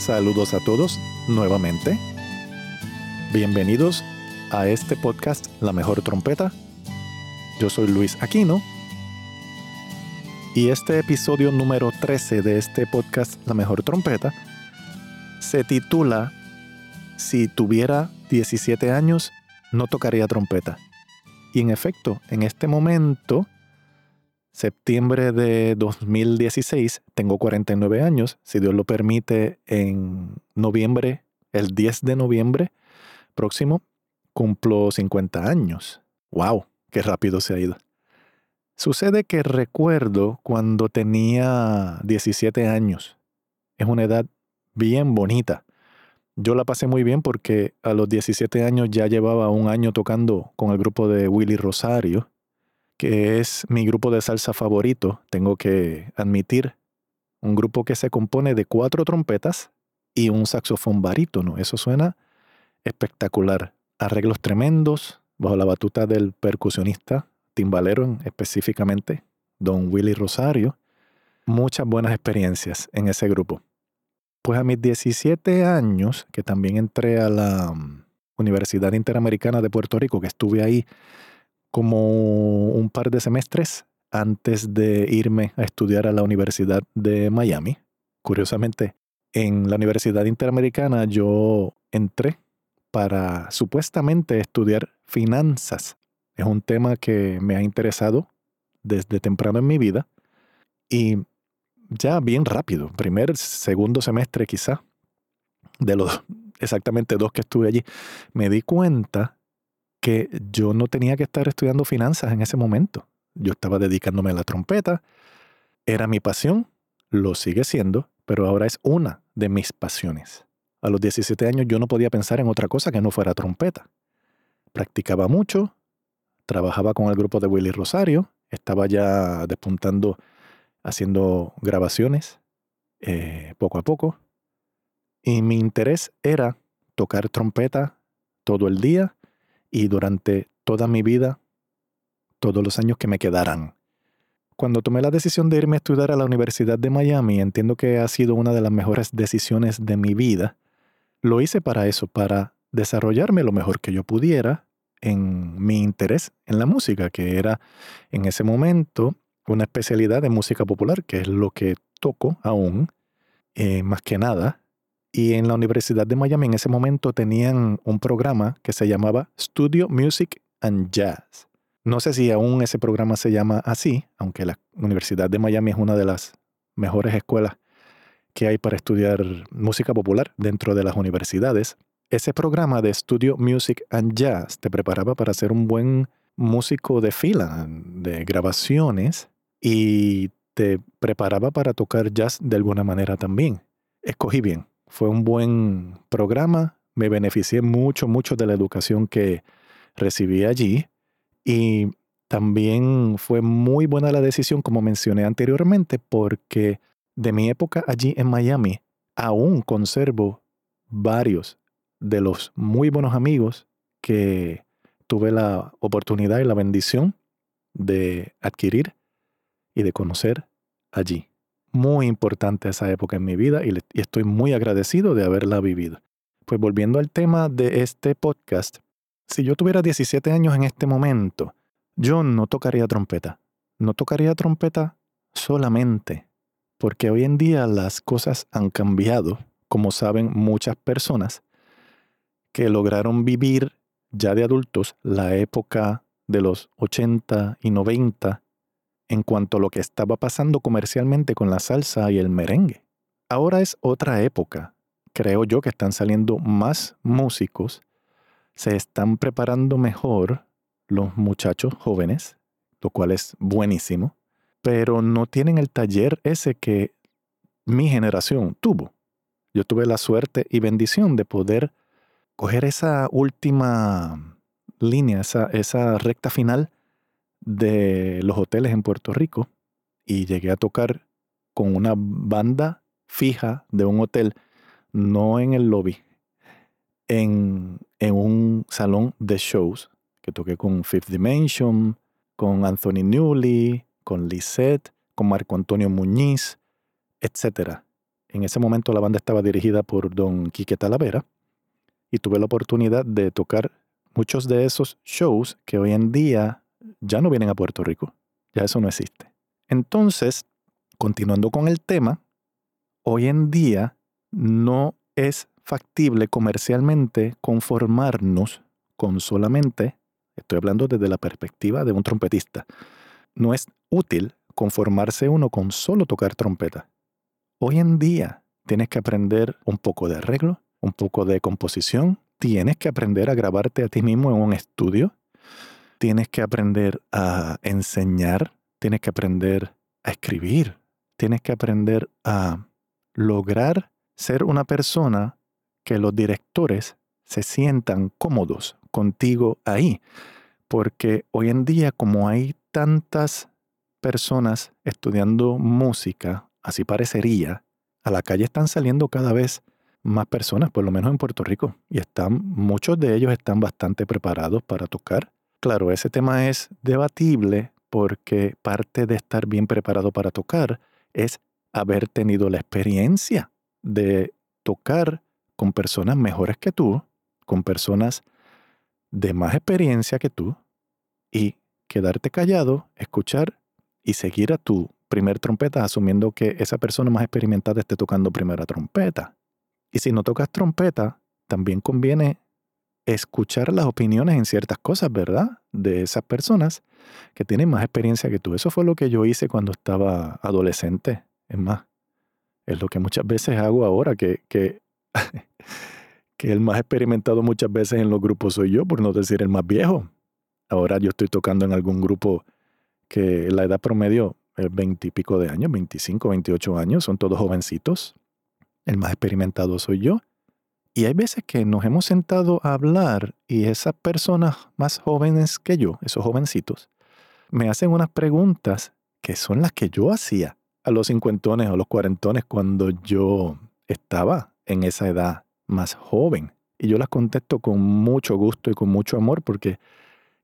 Saludos a todos nuevamente. Bienvenidos a este podcast La Mejor Trompeta. Yo soy Luis Aquino. Y este episodio número 13 de este podcast La Mejor Trompeta se titula Si tuviera 17 años, no tocaría trompeta. Y en efecto, en este momento septiembre de 2016, tengo 49 años, si Dios lo permite, en noviembre, el 10 de noviembre próximo, cumplo 50 años. ¡Wow! ¡Qué rápido se ha ido! Sucede que recuerdo cuando tenía 17 años. Es una edad bien bonita. Yo la pasé muy bien porque a los 17 años ya llevaba un año tocando con el grupo de Willy Rosario que es mi grupo de salsa favorito, tengo que admitir, un grupo que se compone de cuatro trompetas y un saxofón barítono. Eso suena espectacular. Arreglos tremendos bajo la batuta del percusionista, timbalero específicamente, don Willy Rosario. Muchas buenas experiencias en ese grupo. Pues a mis 17 años, que también entré a la mm, Universidad Interamericana de Puerto Rico, que estuve ahí como un par de semestres antes de irme a estudiar a la Universidad de Miami. Curiosamente, en la Universidad Interamericana yo entré para supuestamente estudiar finanzas. Es un tema que me ha interesado desde temprano en mi vida y ya bien rápido, primer, segundo semestre quizá, de los exactamente dos que estuve allí, me di cuenta que yo no tenía que estar estudiando finanzas en ese momento. Yo estaba dedicándome a la trompeta, era mi pasión, lo sigue siendo, pero ahora es una de mis pasiones. A los 17 años yo no podía pensar en otra cosa que no fuera trompeta. Practicaba mucho, trabajaba con el grupo de Willy Rosario, estaba ya despuntando haciendo grabaciones eh, poco a poco. Y mi interés era tocar trompeta todo el día y durante toda mi vida, todos los años que me quedaran. Cuando tomé la decisión de irme a estudiar a la Universidad de Miami, entiendo que ha sido una de las mejores decisiones de mi vida. Lo hice para eso, para desarrollarme lo mejor que yo pudiera en mi interés en la música, que era en ese momento una especialidad de música popular, que es lo que toco aún, eh, más que nada, y en la Universidad de Miami en ese momento tenían un programa que se llamaba Studio Music and Jazz. No sé si aún ese programa se llama así, aunque la Universidad de Miami es una de las mejores escuelas que hay para estudiar música popular dentro de las universidades. Ese programa de Studio Music and Jazz te preparaba para ser un buen músico de fila, de grabaciones, y te preparaba para tocar jazz de alguna manera también. Escogí bien. Fue un buen programa, me beneficié mucho, mucho de la educación que recibí allí. Y también fue muy buena la decisión, como mencioné anteriormente, porque de mi época allí en Miami aún conservo varios de los muy buenos amigos que tuve la oportunidad y la bendición de adquirir y de conocer allí muy importante esa época en mi vida y, estoy muy agradecido de haberla vivido. Pues volviendo al tema de este podcast, si yo tuviera 17 años en este momento, yo no tocaría trompeta. No tocaría trompeta solamente porque hoy en día las cosas han cambiado, como saben muchas personas que lograron vivir ya de adultos la época de los 80 y 90 en cuanto a lo que estaba pasando comercialmente con la salsa y el merengue. Ahora es otra época. Creo yo que están saliendo más músicos, se están preparando mejor los muchachos jóvenes, lo cual es buenísimo, pero no tienen el taller ese que mi generación tuvo. yo tuve la suerte y bendición de poder coger esa última línea, esa, esa recta final de los hoteles en Puerto Rico y llegué a tocar con una banda fija de un hotel, no en el lobby, en, en un salón de shows, que toqué con Fifth Dimension, con Anthony Newley, con Lisette, con Marco Antonio Muñiz, etc. En ese momento la banda estaba dirigida por don Quique Talavera y tuve la oportunidad de tocar muchos de esos shows que hoy en día ya no vienen a Puerto Rico. Ya eso no existe. Entonces, continuando con el tema, hoy en día no es factible comercialmente conformarnos con solamente, estoy hablando desde la perspectiva de un trompetista, no es útil conformarse uno con solo tocar trompeta. Hoy en día tienes que aprender un poco de arreglo, un poco de composición, tienes que aprender a grabarte a ti mismo en un estudio, tienes que aprender a enseñar, tienes que aprender a escribir, tienes que aprender a lograr ser una persona que los directores se sientan cómodos contigo ahí. Porque hoy en día, como hay tantas personas estudiando música, así parecería, a la calle están saliendo cada vez más personas, por lo menos en Puerto Rico, y están, muchos de ellos están bastante preparados para tocar. Claro, ese tema es debatible porque parte de estar bien preparado para tocar es haber tenido la experiencia de tocar con personas mejores que tú, con personas de más experiencia que tú, y quedarte callado, escuchar y seguir a tu primer trompeta asumiendo que esa persona más experimentada esté tocando primera trompeta. Y si no tocas trompeta, también conviene escuchar las opiniones en ciertas cosas, ¿verdad? De esas personas que tienen más experiencia que tú. Eso fue lo que yo hice cuando estaba adolescente. Es más, es lo que muchas veces hago ahora, que, que, que el más experimentado muchas veces en los grupos soy yo, por no decir el más viejo. Ahora yo estoy tocando en algún grupo que la edad promedio es 20 y pico de años, 25, 28 años, son todos jovencitos. El más experimentado soy yo. Y hay veces que nos hemos sentado a hablar y esas personas más jóvenes que yo, esos jovencitos, me hacen unas preguntas que son las que yo hacía a los cincuentones o los cuarentones cuando yo estaba en esa edad más joven. Y yo las contesto con mucho gusto y con mucho amor porque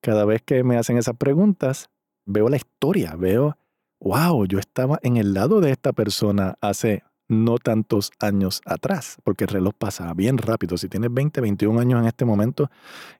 cada vez que me hacen esas preguntas, veo la historia, veo, wow, yo estaba en el lado de esta persona hace no tantos años atrás, porque el reloj pasa bien rápido. Si tienes 20, 21 años en este momento,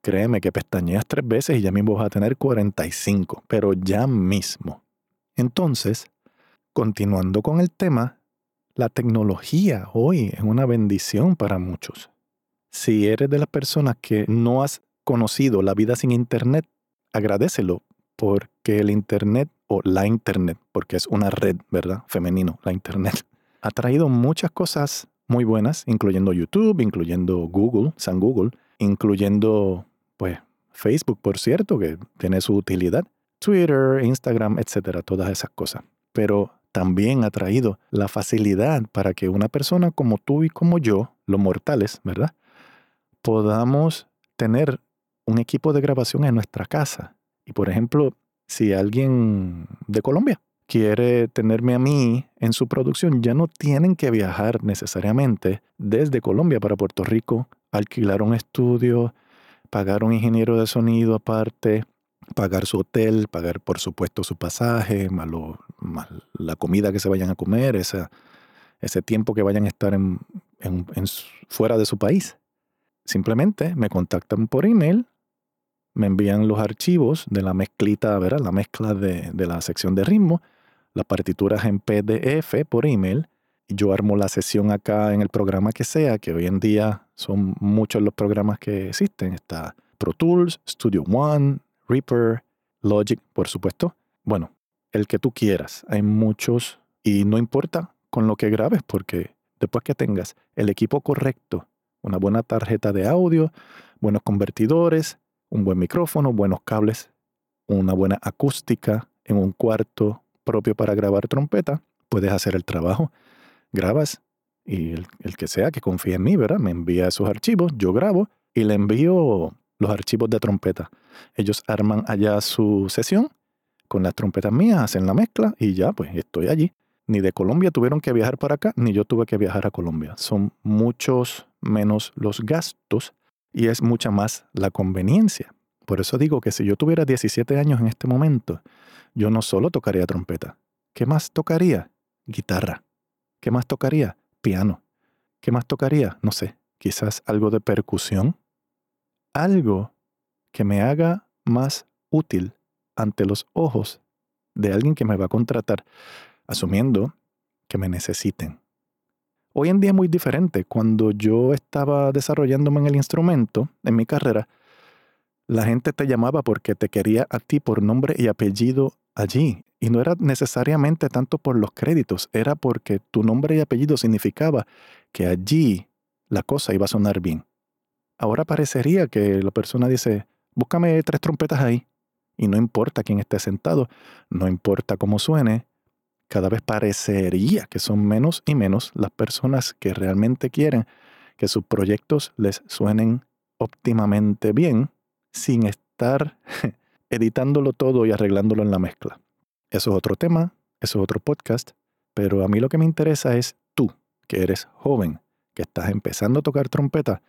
créeme que pestañeas tres veces y ya mismo vas a tener 45, pero ya mismo. Entonces, continuando con el tema, la tecnología hoy es una bendición para muchos. Si eres de las personas que no has conocido la vida sin Internet, agradecelo porque el Internet o la Internet, porque es una red, ¿verdad? Femenino, la Internet, ha traído muchas cosas muy buenas, incluyendo YouTube, incluyendo Google, San Google, incluyendo, pues, Facebook, por cierto, que tiene su utilidad, Twitter, Instagram, etcétera, todas esas cosas. Pero también ha traído la facilidad para que una persona como tú y como yo, los mortales, ¿verdad? Podamos tener un equipo de grabación en nuestra casa y por ejemplo, si alguien de Colombia quiere tenerme a mí en su producción, ya no tienen que viajar necesariamente desde Colombia para Puerto Rico, alquilar un estudio, pagar un ingeniero de sonido aparte, pagar su hotel, pagar por supuesto su pasaje, más, la comida que se vayan a comer, ese tiempo que vayan a estar en, fuera de su país. Simplemente me contactan por email me envían los archivos de la mezclita, ¿verdad? La mezcla de, la sección de ritmo, las partituras en PDF por email. Yo armo la sesión acá en el programa que sea, que hoy en día son muchos los programas que existen. Está Pro Tools, Studio One, Reaper, Logic, por supuesto. Bueno, el que tú quieras. Hay muchos y no importa con lo que grabes porque después que tengas el equipo correcto, una buena tarjeta de audio, buenos convertidores, un buen micrófono, buenos cables, una buena acústica en un cuarto propio para grabar trompeta, puedes hacer el trabajo. Grabas y el, el, que sea que confíe en mí, ¿verdad? Me envía esos archivos, yo grabo y le envío los archivos de trompeta. Ellos arman allá su sesión con las trompetas mías, hacen la mezcla y ya, pues estoy allí. Ni de Colombia tuvieron que viajar para acá, ni yo tuve que viajar a Colombia. Son muchos menos los gastos y es mucha más la conveniencia. Por eso digo que si yo tuviera 17 años en este momento, yo no solo tocaría trompeta. ¿Qué más tocaría? Guitarra. ¿Qué más tocaría? Piano. ¿Qué más tocaría? No sé, quizás algo de percusión. Algo que me haga más útil ante los ojos de alguien que me va a contratar, asumiendo que me necesiten. Hoy en día es muy diferente. Cuando yo estaba desarrollándome en el instrumento, en mi carrera, la gente te llamaba porque te quería a ti por nombre y apellido allí. Y no era necesariamente tanto por los créditos, era porque tu nombre y apellido significaba que allí la cosa iba a sonar bien. Ahora parecería que la persona dice, búscame tres trompetas ahí. Y no importa quién esté sentado, no importa cómo suene, cada vez parecería que son menos y menos las personas que realmente quieren que sus proyectos les suenen óptimamente bien sin estar editándolo todo y arreglándolo en la mezcla. Eso es otro tema, eso es otro podcast, pero a mí lo que me interesa es tú, que eres joven, que estás empezando a tocar trompeta.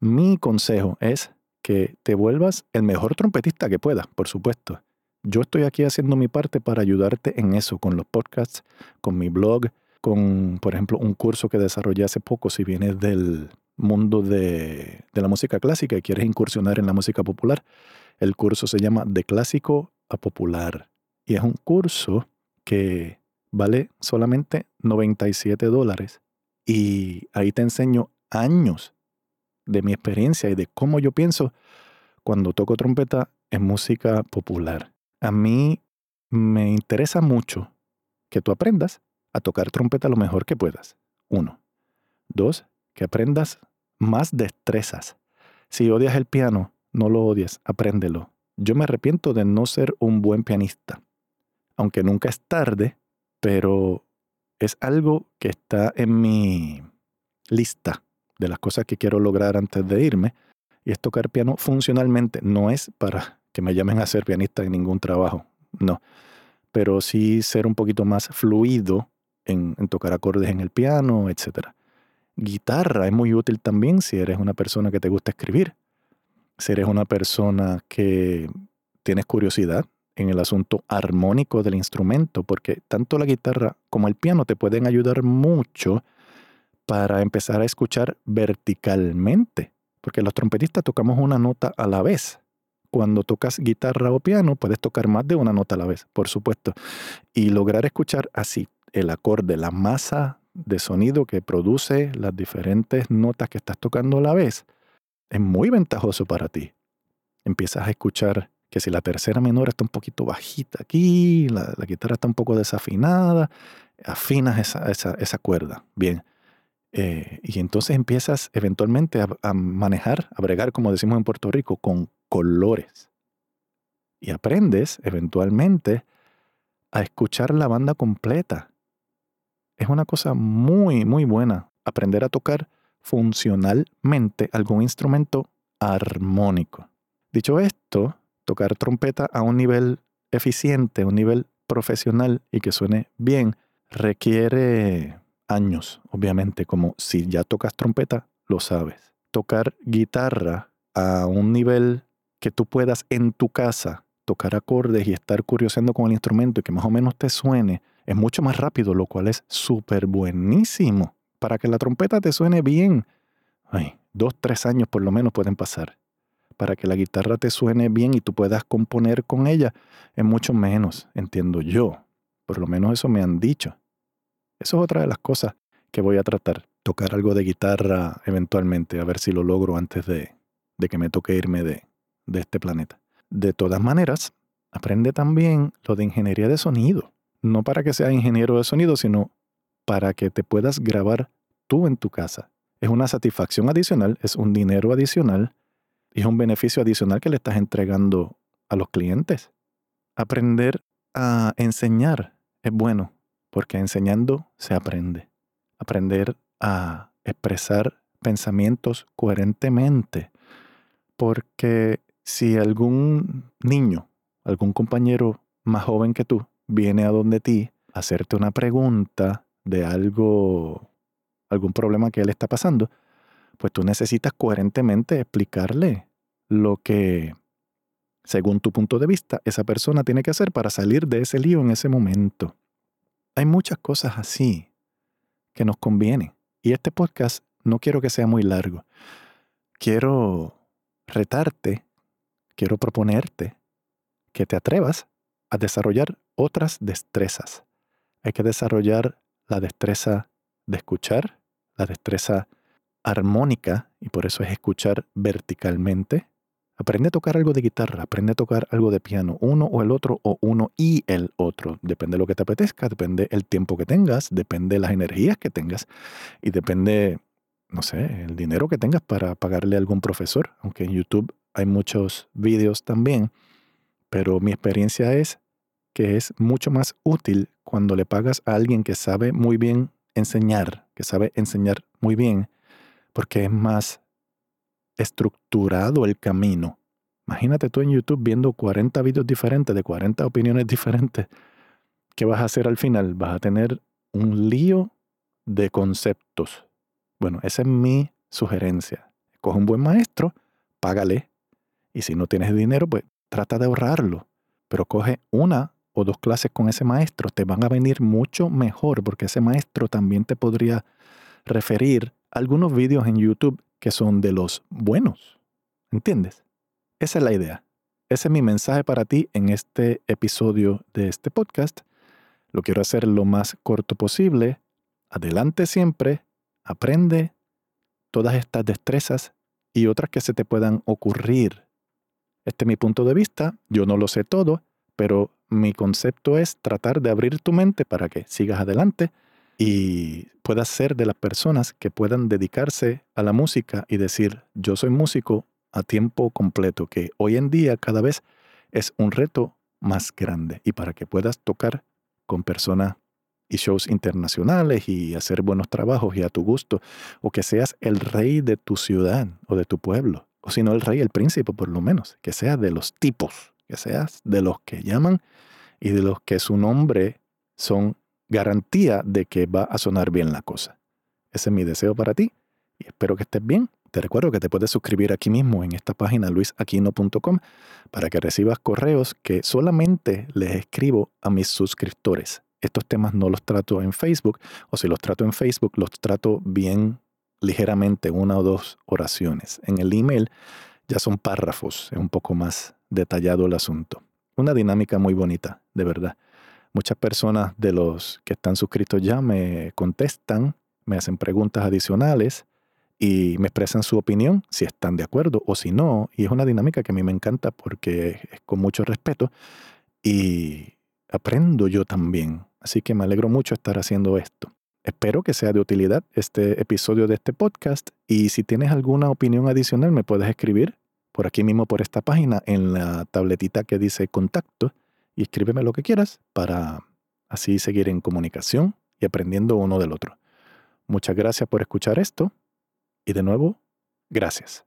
Mi consejo es que te vuelvas el mejor trompetista que puedas, por supuesto. Yo estoy aquí haciendo mi parte para ayudarte en eso, con los podcasts, con mi blog, con, por ejemplo, un curso que desarrollé hace poco, si vienes del mundo de, de la música clásica y quieres incursionar en la música popular. El curso se llama De Clásico a Popular y es un curso que vale solamente 97 dólares y ahí te enseño años de mi experiencia y de cómo yo pienso cuando toco trompeta en música popular a mí me interesa mucho que tú aprendas a tocar trompeta lo mejor que puedas. Uno. Dos, que aprendas más destrezas. Si odias el piano, no lo odies, apréndelo. Yo me arrepiento de no ser un buen pianista. Aunque nunca es tarde, pero es algo que está en mi lista de las cosas que quiero lograr antes de irme. Y es tocar piano funcionalmente. No es para que me llamen a ser pianista en ningún trabajo, no. Pero sí ser un poquito más fluido en, tocar acordes en el piano, etc. Guitarra es muy útil también si eres una persona que te gusta escribir, si eres una persona que tienes curiosidad en el asunto armónico del instrumento, porque tanto la guitarra como el piano te pueden ayudar mucho para empezar a escuchar verticalmente, porque los trompetistas tocamos una nota a la vez. Cuando tocas guitarra o piano, puedes tocar más de una nota a la vez, por supuesto, y lograr escuchar así el acorde, la masa de sonido que produce las diferentes notas que estás tocando a la vez, es muy ventajoso para ti. Empiezas a escuchar que si la tercera menor está un poquito bajita aquí, la, guitarra está un poco desafinada, afinas esa, esa, cuerda. Bien. Eh, y entonces empiezas eventualmente a, a, manejar, a bregar, como decimos en Puerto Rico, con colores. Y aprendes eventualmente a escuchar la banda completa. Es una cosa muy, muy buena aprender a tocar funcionalmente algún instrumento armónico. Dicho esto, tocar trompeta a un nivel eficiente, a un nivel profesional y que suene bien, requiere años, obviamente, como si ya tocas trompeta, lo sabes. Tocar guitarra a un nivel que tú puedas en tu casa tocar acordes y estar curioseando con el instrumento y que más o menos te suene, es mucho más rápido, lo cual es súper buenísimo. Para que la trompeta te suene bien, ay, dos, tres años por lo menos pueden pasar. Para que la guitarra te suene bien y tú puedas componer con ella, es mucho menos, entiendo yo. Por lo menos eso me han dicho. Eso es otra de las cosas que voy a tratar. Tocar algo de guitarra eventualmente, a ver si lo logro antes de, de que me toque irme de, de este planeta. De todas maneras, aprende también lo de ingeniería de sonido. No para que seas ingeniero de sonido, sino para que te puedas grabar tú en tu casa. Es una satisfacción adicional, es un dinero adicional y es un beneficio adicional que le estás entregando a los clientes. Aprender a enseñar es bueno, porque enseñando se aprende. Aprender a expresar pensamientos coherentemente. Porque si algún niño, algún compañero más joven que tú, viene a donde ti a hacerte una pregunta de algo, algún problema que él está pasando, pues tú necesitas coherentemente explicarle lo que, según tu punto de vista, esa persona tiene que hacer para salir de ese lío en ese momento. Hay muchas cosas así que nos convienen. Y este podcast no quiero que sea muy largo. Quiero retarte, quiero proponerte que te atrevas a desarrollar otras destrezas. Hay que desarrollar la destreza de escuchar, la destreza armónica, y por eso es escuchar verticalmente. Aprende a tocar algo de guitarra, aprende a tocar algo de piano, uno o el otro, o uno y el otro. Depende de lo que te apetezca, depende el tiempo que tengas, depende de las energías que tengas, y depende, no sé, el dinero que tengas para pagarle a algún profesor, aunque en YouTube hay muchos vídeos también, pero mi experiencia es que es mucho más útil cuando le pagas a alguien que sabe muy bien enseñar, que sabe enseñar muy bien, porque es más estructurado el camino. Imagínate tú en YouTube viendo 40 vídeos diferentes, de 40 opiniones diferentes. ¿Qué vas a hacer al final? Vas a tener un lío de conceptos. Bueno, esa es mi sugerencia. Coge un buen maestro, págale. Y si no tienes dinero, pues trata de ahorrarlo. Pero coge una o dos clases con ese maestro. Te van a venir mucho mejor porque ese maestro también te podría referir algunos vídeos en YouTube que son de los buenos. ¿Entiendes? Esa es la idea. Ese es mi mensaje para ti en este episodio de este podcast. Lo quiero hacer lo más corto posible. Adelante siempre. Aprende todas estas destrezas y otras que se te puedan ocurrir. Este es mi punto de vista. Yo no lo sé todo, pero mi concepto es tratar de abrir tu mente para que sigas adelante y puedas ser de las personas que puedan dedicarse a la música y decir, yo soy músico a tiempo completo, que hoy en día cada vez es un reto más grande y para que puedas tocar con personas y shows internacionales y hacer buenos trabajos y a tu gusto, o que seas el rey de tu ciudad o de tu pueblo, o si no el rey, el príncipe por lo menos, que seas de los tipos, que seas de los que llaman y de los que su nombre son garantía de que va a sonar bien la cosa. Ese es mi deseo para ti y espero que estés bien. Te recuerdo que te puedes suscribir aquí mismo en esta página luisaquino.com para que recibas correos que solamente les escribo a mis suscriptores. Estos temas no los trato en Facebook o si los trato en Facebook los trato bien ligeramente, una o dos oraciones. En el email ya son párrafos, es un poco más detallado el asunto. Una dinámica muy bonita, de verdad. Muchas personas de los que están suscritos ya me contestan, me hacen preguntas adicionales y me expresan su opinión, si están de acuerdo o si no. Y es una dinámica que a mí me encanta porque es con mucho respeto y aprendo yo también. Así que me alegro mucho estar haciendo esto. Espero que sea de utilidad este episodio de este podcast y si tienes alguna opinión adicional me puedes escribir por aquí mismo por esta página en la tabletita que dice contacto y escríbeme lo que quieras para así seguir en comunicación y aprendiendo uno del otro. Muchas gracias por escuchar esto y de nuevo, gracias.